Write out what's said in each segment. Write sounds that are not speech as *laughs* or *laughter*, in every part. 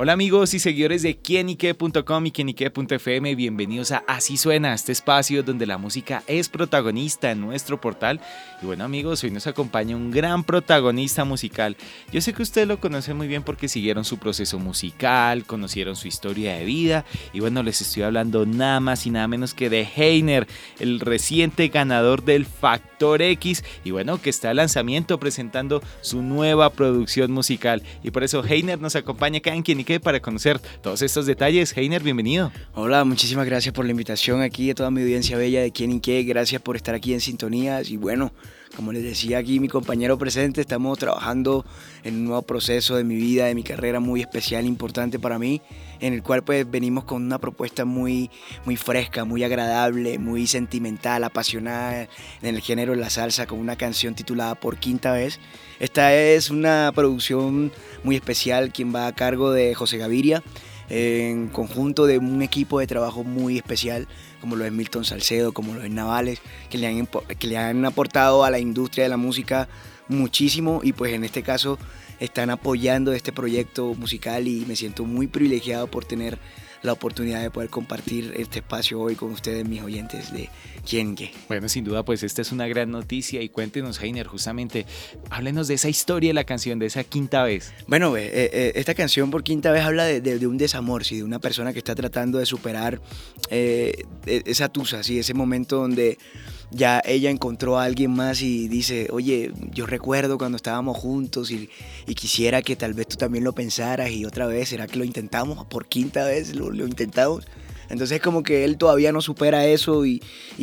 Hola amigos y seguidores de quienique.com y quienique.fm, bienvenidos a Así Suena, este espacio donde la música es protagonista en nuestro portal. Y bueno amigos, hoy nos acompaña un gran protagonista musical. Yo sé que ustedes lo conocen muy bien porque siguieron su proceso musical, conocieron su historia de vida. Y bueno, les estoy hablando nada más y nada menos que de Heiner, el reciente ganador del Factor X. Y bueno, que está al lanzamiento presentando su nueva producción musical. Y por eso Heiner nos acompaña acá en Quienique para conocer todos estos detalles. Heiner, bienvenido. Hola, muchísimas gracias por la invitación aquí a toda mi audiencia bella de Quién y Qué. Gracias por estar aquí en sintonías y bueno, como les decía aquí mi compañero presente, estamos trabajando en un nuevo proceso de mi vida, de mi carrera muy especial, importante para mí, en el cual pues venimos con una propuesta muy, muy fresca, muy agradable, muy sentimental, apasionada en el género de la salsa, con una canción titulada Por Quinta Vez. Esta es una producción muy especial, quien va a cargo de José Gaviria en conjunto de un equipo de trabajo muy especial, como lo es Milton Salcedo, como lo es Navales, que le han, que le han aportado a la industria de la música muchísimo y pues en este caso están apoyando este proyecto musical y me siento muy privilegiado por tener la oportunidad de poder compartir este espacio hoy con ustedes, mis oyentes de Quién Qué. Bueno, sin duda, pues esta es una gran noticia y cuéntenos, Heiner, justamente, háblenos de esa historia de la canción, de esa quinta vez. Bueno, eh, eh, esta canción por quinta vez habla de, un desamor, ¿sí? de una persona que está tratando de superar eh, e, esa tusa, ¿sí? ese momento donde ya ella encontró a alguien más y dice, oye, yo recuerdo cuando estábamos juntos y, quisiera que tal vez tú también lo pensaras y otra vez, ¿será que lo intentamos? Por quinta vez lo, lo intentamos. Entonces como que él todavía no supera eso y,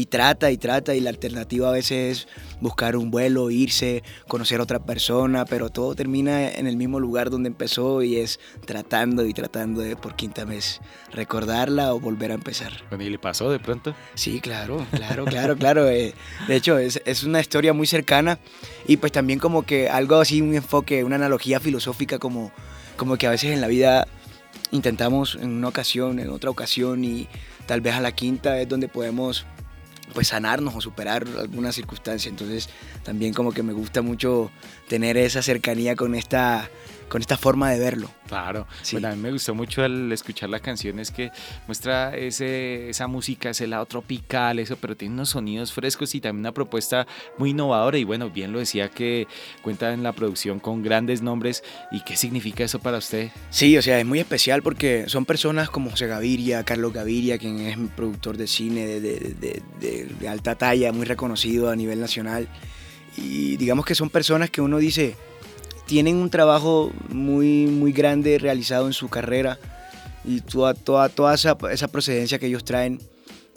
trata y trata y la alternativa a veces es buscar un vuelo, irse, conocer a otra persona, pero todo termina en el mismo lugar donde empezó y es tratando y tratando de por quinta vez recordarla o volver a empezar. ¿y le pasó de pronto? Sí, claro, claro, claro, claro. Eh, de hecho, es, es una historia muy cercana y pues también como que algo así, un enfoque, una analogía filosófica como, como que a veces en la vida intentamos en una ocasión, en otra ocasión y tal vez a la quinta es donde podemos pues sanarnos o superar alguna circunstancia. Entonces también como que me gusta mucho tener esa cercanía con esta con esta forma de verlo. Claro, bueno, a mí me gustó mucho al escuchar la canción, es que muestra ese, esa música, ese lado tropical, eso, pero tiene unos sonidos frescos y también una propuesta muy innovadora. Y bueno, bien lo decía que cuenta en la producción con grandes nombres. ¿Y qué significa eso para usted? Sí, o sea, es muy especial porque son personas como José Gaviria, Carlos Gaviria, quien es productor de cine de, de, de, de alta talla, muy reconocido a nivel nacional. Y digamos que son personas que uno dice, tienen un trabajo muy, muy grande realizado en su carrera y toda, toda, toda esa, procedencia que ellos traen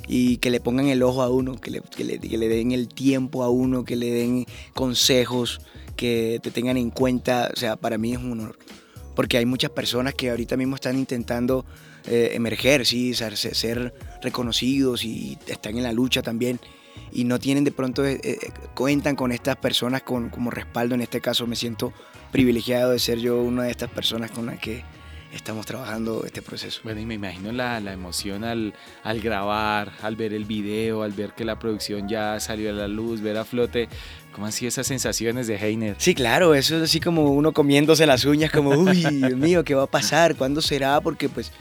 y que le pongan el ojo a uno, que le, que le, den el tiempo a uno, que le den consejos, que te tengan en cuenta, o sea, para mí es un honor. Porque hay muchas personas que ahorita mismo están intentando eh, emerger, ¿sí? ser, ser reconocidos y están en la lucha también y no tienen de pronto, eh, eh, cuentan con estas personas con, como respaldo. En este caso me siento privilegiado de ser yo una de estas personas con las que estamos trabajando este proceso. Bueno, y me imagino la, la emoción al, al, grabar, al ver el video, al ver que la producción ya salió a la luz, ver a flote. ¿Cómo han sido esas sensaciones de Heiner? Sí, claro, eso es así como uno comiéndose las uñas, como, uy, *laughs* Dios mío, ¿qué va a pasar? ¿Cuándo será? Porque pues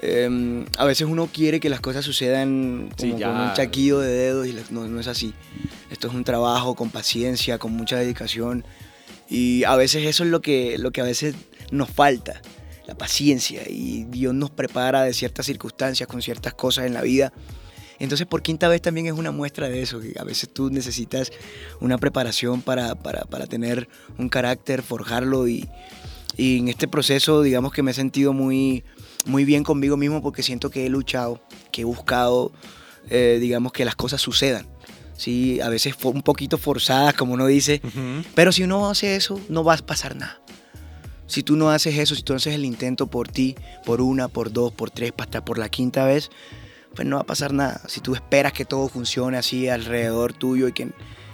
Em, a veces uno quiere que las cosas sucedan como con un chaquido de dedos y no, no, es así. Esto es un trabajo con paciencia, con mucha dedicación y a veces eso es lo que, lo que a veces nos falta, la paciencia y Dios nos prepara de ciertas circunstancias con ciertas cosas en la vida. Entonces por quinta vez también es una muestra de eso, que a veces tú necesitas una preparación para, para, para tener un carácter, forjarlo y, y en este proceso digamos que me he sentido muy muy bien conmigo mismo porque siento que he luchado, que he buscado, eh, digamos, que las cosas sucedan. Sí, a veces un poquito forzadas, como uno dice, pero si uno hace eso, no va a pasar nada. Si tú no haces eso, si tú haces el intento por ti, por una, por dos, por tres, hasta por la quinta vez, pues no va a pasar nada. Si tú esperas que todo funcione así alrededor tuyo y que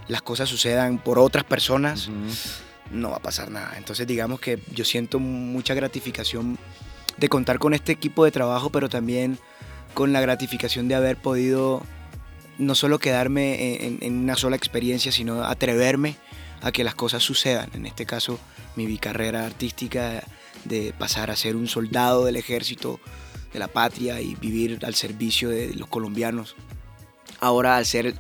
las cosas sucedan por otras personas, no va a pasar nada. Entonces digamos que yo siento mucha gratificación de contar con este equipo de trabajo, pero también con la gratificación de haber podido no solo quedarme en, una sola experiencia, sino atreverme a que las cosas sucedan. En este caso, mi carrera artística de pasar a ser un soldado del ejército de la patria y vivir al servicio de los colombianos. Ahora al ser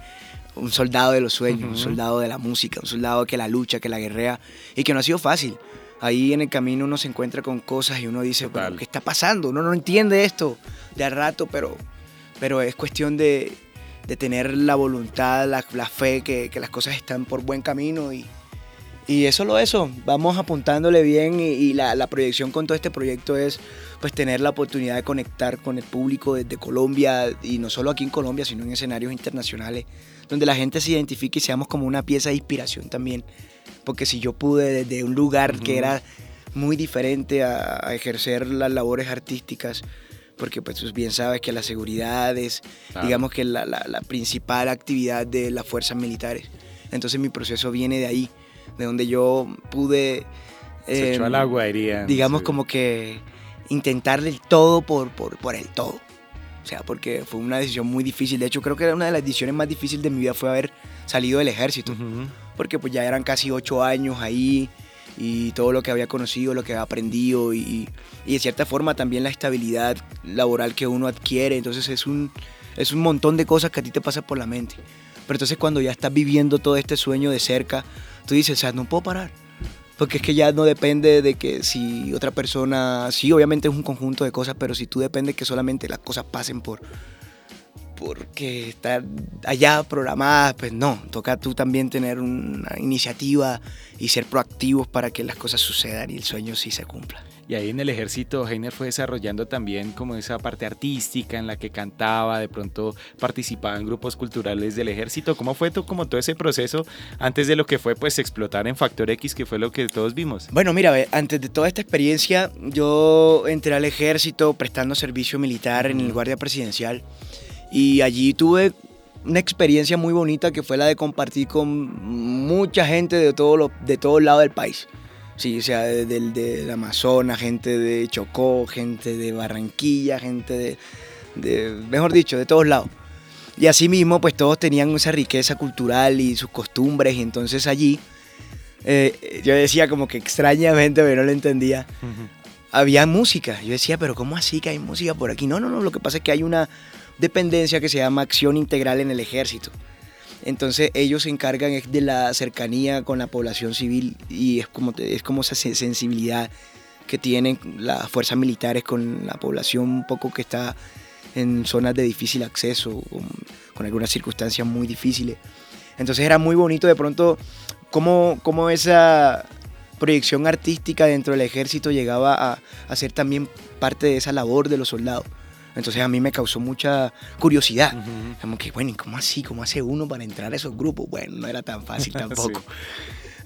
un soldado de los sueños, un soldado de la música, un soldado que la lucha, que la guerrea y que no ha sido fácil. Ahí en el camino uno se encuentra con cosas y uno dice, ¿qué está pasando? Uno no entiende esto de al rato, pero, pero es cuestión de, tener la voluntad, la, fe, que, que, las cosas están por buen camino y, y es solo eso, vamos apuntándole bien y, la, proyección con todo este proyecto es pues tener la oportunidad de conectar con el público desde Colombia y no solo aquí en Colombia, sino en escenarios internacionales, donde la gente se identifique y seamos como una pieza de inspiración también. Porque si yo pude desde un lugar que era muy diferente a, ejercer las labores artísticas, porque pues tú bien sabes que la seguridad es, digamos que la, la principal actividad de las fuerzas militares. Entonces mi proceso viene de ahí de donde yo pude... Se echó al em, agua, diría. Digamos como que intentarle el todo por, por, por el todo. O sea, porque fue una decisión muy difícil. De hecho, creo que una de las decisiones más difíciles de mi vida fue haber salido del ejército. Porque pues ya eran casi ocho años ahí y todo lo que había conocido, lo que había aprendido y, y, de cierta forma también la estabilidad laboral que uno adquiere. Entonces es un, es un montón de cosas que a ti te pasan por la mente. Pero entonces cuando ya estás viviendo todo este sueño de cerca, tú dices, o sea, no puedo parar. Porque es que ya no depende de que si otra persona, sí, obviamente es un conjunto de cosas, pero si tú dependes que solamente las cosas pasen por, porque están allá programadas, pues no, toca tú también tener una iniciativa y ser proactivos para que las cosas sucedan y el sueño sí se cumpla. Y ahí en el ejército Heiner fue desarrollando también como esa parte artística en la que cantaba, de pronto participaba en grupos culturales del ejército. ¿Cómo fue todo, como todo ese proceso antes de lo que fue pues explotar en Factor X, que fue lo que todos vimos? Bueno, mira, antes de toda esta experiencia yo entré al ejército prestando servicio militar en el Guardia Presidencial y allí tuve una experiencia muy bonita que fue la de compartir con mucha gente de, todo de todos lados del país. Sí, o sea, del de, Amazonas, gente de Chocó, gente de Barranquilla, gente de, mejor dicho, de todos lados. Y así mismo, pues todos tenían esa riqueza cultural y sus costumbres, y entonces allí eh, yo decía como que extrañamente, pero no lo entendía, había música. Yo decía, pero ¿cómo así que hay música por aquí? No, no, no, lo que pasa es que hay una dependencia que se llama Acción Integral en el Ejército. Entonces ellos se encargan de la cercanía con la población civil y es como, es como esa sensibilidad que tienen las fuerzas militares con la población un poco que está en zonas de difícil acceso, con, algunas circunstancias muy difíciles. Entonces era muy bonito de pronto cómo, cómo esa proyección artística dentro del ejército llegaba a, a ser también parte de esa labor de los soldados. Entonces a mí me causó mucha curiosidad. Como que, bueno, ¿y cómo así? ¿Cómo hace uno para entrar a esos grupos? Bueno, no era tan fácil *laughs* tampoco.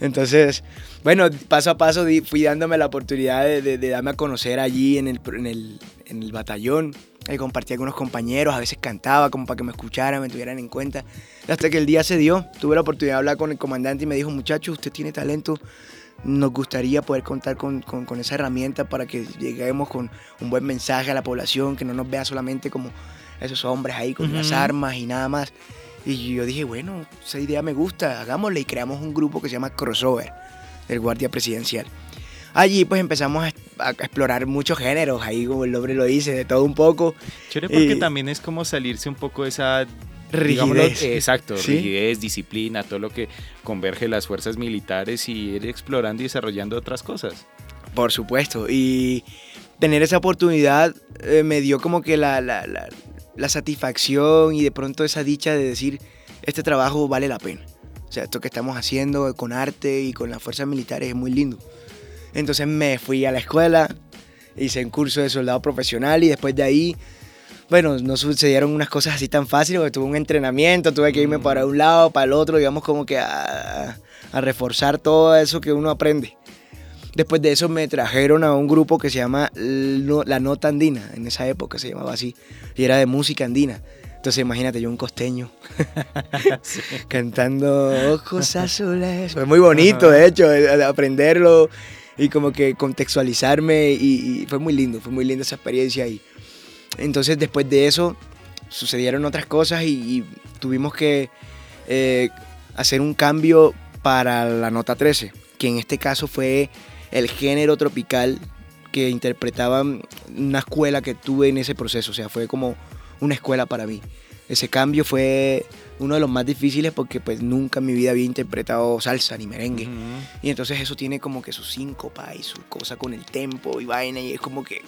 Entonces, bueno, paso a paso fui dándome la oportunidad de, darme a conocer allí en el, en el, en el batallón. Ahí compartía con unos compañeros, a veces cantaba como para que me escucharan, me tuvieran en cuenta. Hasta que el día se dio, tuve la oportunidad de hablar con el comandante y me dijo, muchacho, usted tiene talento, nos gustaría poder contar con, esa herramienta para que lleguemos con un buen mensaje a la población, que no nos vea solamente como esos hombres ahí con las armas y nada más. Y yo dije, bueno, esa idea me gusta, hagámosle y creamos un grupo que se llama Crossover, del Guardia Presidencial. Allí pues empezamos a, explorar muchos géneros, ahí como el nombre lo dice, de todo un poco. Chévere porque también es como salirse un poco de esa rigidez. exacto, rigidez, disciplina, todo lo que converge las fuerzas militares y ir explorando y desarrollando otras cosas. Por supuesto, y tener esa oportunidad eh, me dio como que la, la, la, satisfacción y de pronto esa dicha de decir, este trabajo vale la pena. O sea, esto que estamos haciendo con arte y con las fuerzas militares es muy lindo. Entonces me fui a la escuela, hice un curso de soldado profesional y después de ahí bueno, no sucedieron unas cosas así tan fáciles, porque tuve un entrenamiento, tuve que irme para un lado, para el otro, digamos como que a, reforzar todo eso que uno aprende. Después de eso me trajeron a un grupo que se llama La Nota Andina, en esa época se llamaba así, y era de música andina. Entonces imagínate, yo un costeño *laughs* *laughs* cantando Ojos Azules. Fue muy bonito, de hecho, aprenderlo y como que contextualizarme y, fue muy lindo, fue muy linda esa experiencia. Y entonces después de eso sucedieron otras cosas y, tuvimos que eh, hacer un cambio para la nota 13, que en este caso fue el género tropical que interpretaba una escuela que tuve en ese proceso, o sea, fue como una escuela para mí. Ese cambio fue uno de los más difíciles porque pues nunca en mi vida había interpretado salsa ni merengue. Y entonces eso tiene como que su síncopa y su cosa con el tempo y vaina y es como que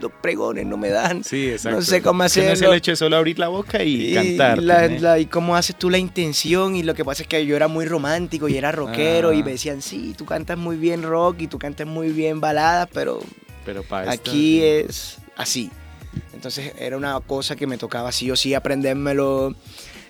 los pregones no me dan. Sí, exacto. No sé cómo hacerlo. no es el solo abrir la boca y, cantar. y cómo haces tú la intención y lo que pasa es que yo era muy romántico y era rockero y ah. me decían, sí, tú cantas muy bien rock y tú cantas muy bien baladas, pero, pero aquí es así. Entonces era una cosa que me tocaba sí o sí aprendérmelo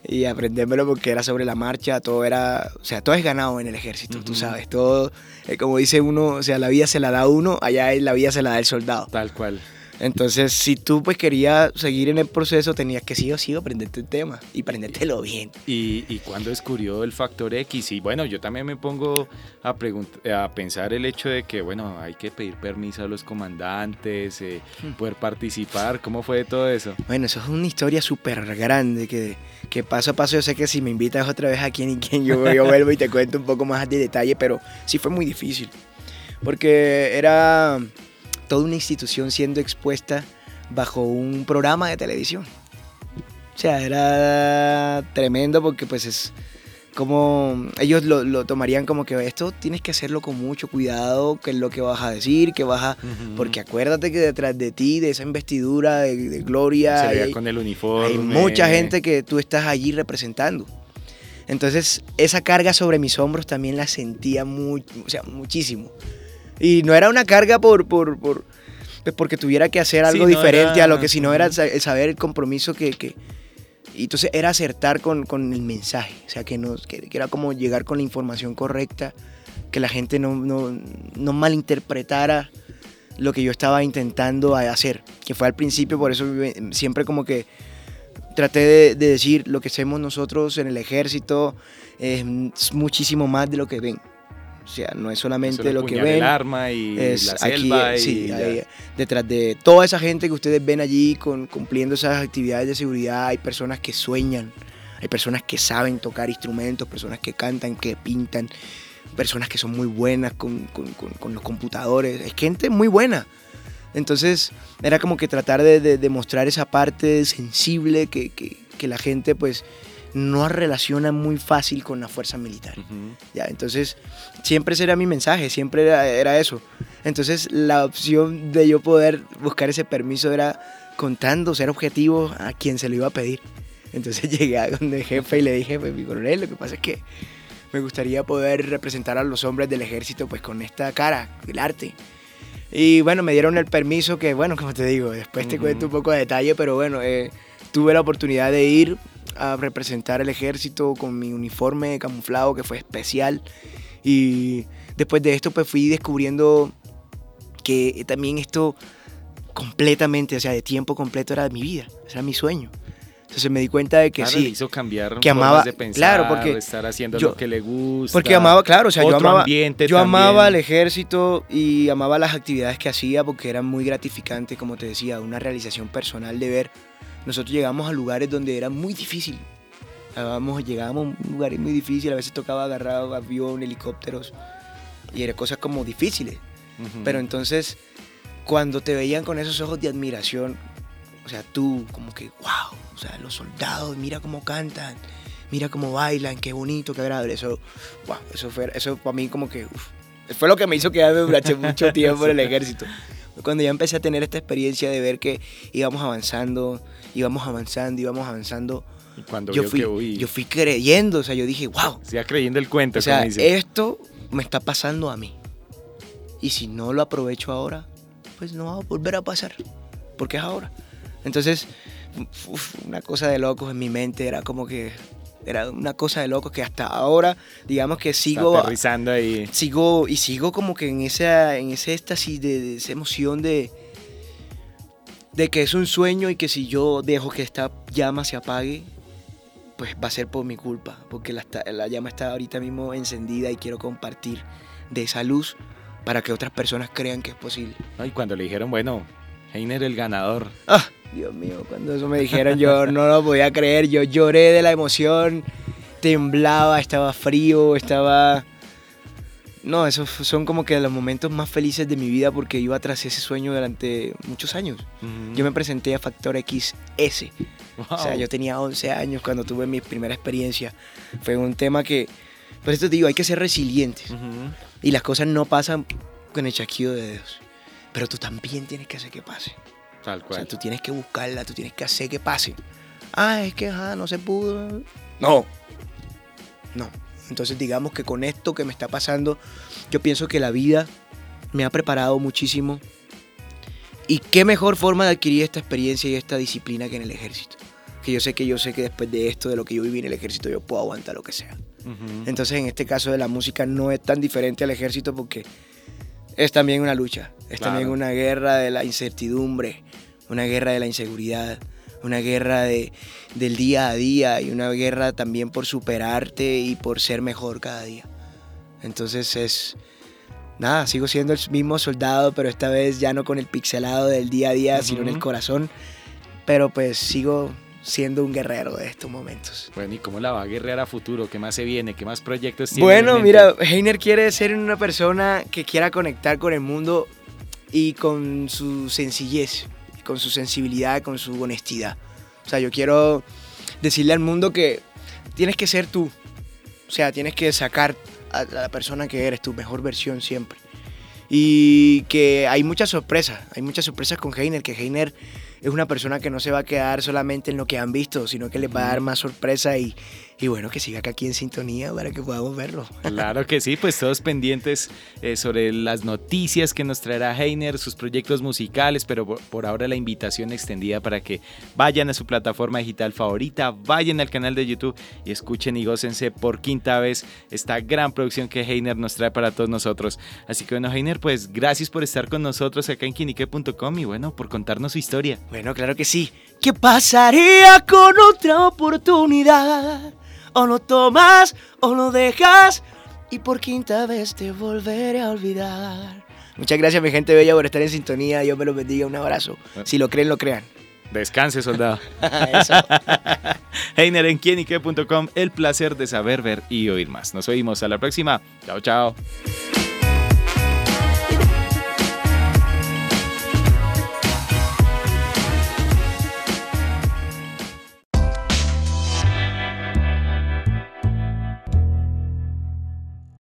y aprendérmelo porque era sobre la marcha, todo era, o sea, todo es ganado en el ejército, tú sabes, todo, eh, como dice uno, o sea, la vida se la da uno, allá la vida se la da el soldado. Tal cual. Entonces, si tú pues querías seguir en el proceso, tenías que sí o sí aprenderte el tema y aprendértelo bien. ¿Y, y cuándo descubrió el factor X? Y bueno, yo también me pongo a, a pensar el hecho de que, bueno, hay que pedir permiso a los comandantes, eh, hmm. poder participar. ¿Cómo fue todo eso? Bueno, eso es una historia súper grande que, que paso a paso yo sé que si me invitas otra vez a quien y quien yo, yo vuelvo y te cuento un poco más de detalle, pero sí fue muy difícil. Porque era toda una institución siendo expuesta bajo un programa de televisión. O sea, era tremendo porque pues es como ellos lo, tomarían como que esto tienes que hacerlo con mucho cuidado, que es lo que vas a decir, que vas a... Porque acuérdate que detrás de ti, de esa investidura de, gloria... Se con el uniforme. Hay mucha gente que tú estás allí representando. Entonces, esa carga sobre mis hombros también la sentía muy, o sea, muchísimo. Y no era una carga por, por, por pues porque tuviera que hacer algo diferente a lo que si no era saber el compromiso que, que... Y entonces era acertar con, con, el mensaje, o sea, que, nos, que, era como llegar con la información correcta, que la gente no, no, no malinterpretara lo que yo estaba intentando hacer, que fue al principio, por eso siempre como que traté de, de, decir lo que hacemos nosotros en el ejército es muchísimo más de lo que ven. O sea, no es solamente lo que ven. El arma y es la selva sí, detrás de toda esa gente que ustedes ven allí con, cumpliendo esas actividades de seguridad, hay personas que sueñan, hay personas que saben tocar instrumentos, personas que cantan, que pintan, personas que son muy buenas con, con, con, los computadores. Es gente muy buena. Entonces era como que tratar de, de, mostrar esa parte sensible que, que, que la gente pues no relaciona muy fácil con la fuerza militar. ¿ya? Entonces, siempre ese era mi mensaje, siempre era, eso. Entonces, la opción de yo poder buscar ese permiso era contando, ser objetivo a quien se lo iba a pedir. Entonces *laughs* llegué a donde el jefe y le dije, pues mi coronel, lo que pasa es que me gustaría poder representar a los hombres del ejército pues con esta cara, el arte. Y bueno, me dieron el permiso que, bueno, como te digo, después te cuento un poco de detalle, pero bueno, eh, tuve la oportunidad de ir a representar el ejército con mi uniforme camuflado que fue especial. Y después de esto pues fui descubriendo que también esto completamente, o sea, de tiempo completo era mi vida, era mi sueño. Entonces me di cuenta de que sí. hizo cambiar que amaba, de pensar, claro, porque estar haciendo lo que le gusta. Porque amaba, claro, o sea, yo amaba, yo amaba el ejército y amaba las actividades que hacía porque eran muy gratificantes, como te decía, una realización personal de ver nosotros llegamos a lugares donde era muy difícil. llegábamos a lugares muy difíciles, a veces tocaba agarrar avión, helicópteros, y eran cosas como difíciles. Pero entonces, cuando te veían con esos ojos de admiración, o sea, tú como que, wow, o sea, los soldados, mira cómo cantan, mira cómo bailan, qué bonito, qué agradable. Eso, wow, eso fue, eso para mí como que, fue lo que me hizo quedarme durante mucho *laughs* tiempo en el ejército. Cuando ya empecé a tener esta experiencia de ver que íbamos avanzando, íbamos avanzando, íbamos avanzando. Cuando yo fui, yo fui creyendo, o sea, yo dije, wow. Ya creyendo el cuento. O sea, esto me está pasando a mí. Y si no lo aprovecho ahora, pues no va a volver a pasar, porque es ahora. Entonces, una cosa de locos en mi mente era como que era una cosa de locos que hasta ahora, digamos que sigo aterrizando ahí. Sigo y sigo como que en esa en ese éxtasis de esa emoción de de que es un sueño y que si yo dejo que esta llama se apague, pues va a ser por mi culpa, porque la, la llama está ahorita mismo encendida y quiero compartir de esa luz para que otras personas crean que es posible. Y cuando le dijeron, bueno, Heiner el ganador. Ah, Dios mío, cuando eso me dijeron yo *laughs* no lo podía creer, yo lloré de la emoción, temblaba, estaba frío, estaba... No, esos son como que los momentos más felices de mi vida porque iba tras ese sueño durante muchos años. Yo me presenté a Factor XS. O sea, yo tenía 11 años cuando tuve mi primera experiencia. Fue un tema que, por eso te digo, hay que ser resilientes. Y las cosas no pasan con el chasquido de dedos. Pero tú también tienes que hacer que pase. Tal cual. O sea, tú tienes que buscarla, tú tienes que hacer que pase. Ah, es que no se pudo. No. No. Entonces digamos que con esto que me está pasando, yo pienso que la vida me ha preparado muchísimo. Y qué mejor forma de adquirir esta experiencia y esta disciplina que en el ejército. Que yo sé que yo sé que después de esto, de lo que yo viví en el ejército, yo puedo aguantar lo que sea. Entonces en este caso de la música no es tan diferente al ejército porque es también una lucha, es también una guerra de la incertidumbre, una guerra de la inseguridad, una guerra de, del día a día y una guerra también por superarte y por ser mejor cada día. Entonces es, nada, sigo siendo el mismo soldado, pero esta vez ya no con el pixelado del día a día, sino en el corazón. Pero pues sigo siendo un guerrero de estos momentos. Bueno, ¿y cómo la va a guerrear a futuro? ¿Qué más se viene? ¿Qué más proyectos tiene? Bueno, mira, Heiner quiere ser una persona que quiera conectar con el mundo y con su sencillez con su sensibilidad, con su honestidad. O sea, yo quiero decirle al mundo que tienes que ser tú. O sea, tienes que sacar a la persona que eres, tu mejor versión siempre. Y que hay muchas sorpresas, hay muchas sorpresas con Heiner, que Heiner es una persona que no se va a quedar solamente en lo que han visto, sino que les va a dar más sorpresa y, y bueno, que siga acá aquí en sintonía para que podamos verlo. *laughs* Claro que sí, pues todos pendientes eh, sobre las noticias que nos traerá Heiner, sus proyectos musicales, pero por, ahora la invitación extendida para que vayan a su plataforma digital favorita, vayan al canal de YouTube y escuchen y gócense por quinta vez esta gran producción que Heiner nos trae para todos nosotros. Así que bueno, Heiner, pues gracias por estar con nosotros acá en quinique.com y bueno, por contarnos su historia. Bueno, claro que sí. ¿Qué pasaría con otra oportunidad? O lo tomas o lo dejas y por quinta vez te volveré a olvidar. Muchas gracias mi gente bella por estar en sintonía. Dios me los bendiga. Un abrazo. Si lo creen, lo crean. Descanse, soldado. *laughs* *laughs* Heiner en quienique.com, el placer de saber, ver y oír más. Nos oímos a la próxima. Chao, chao.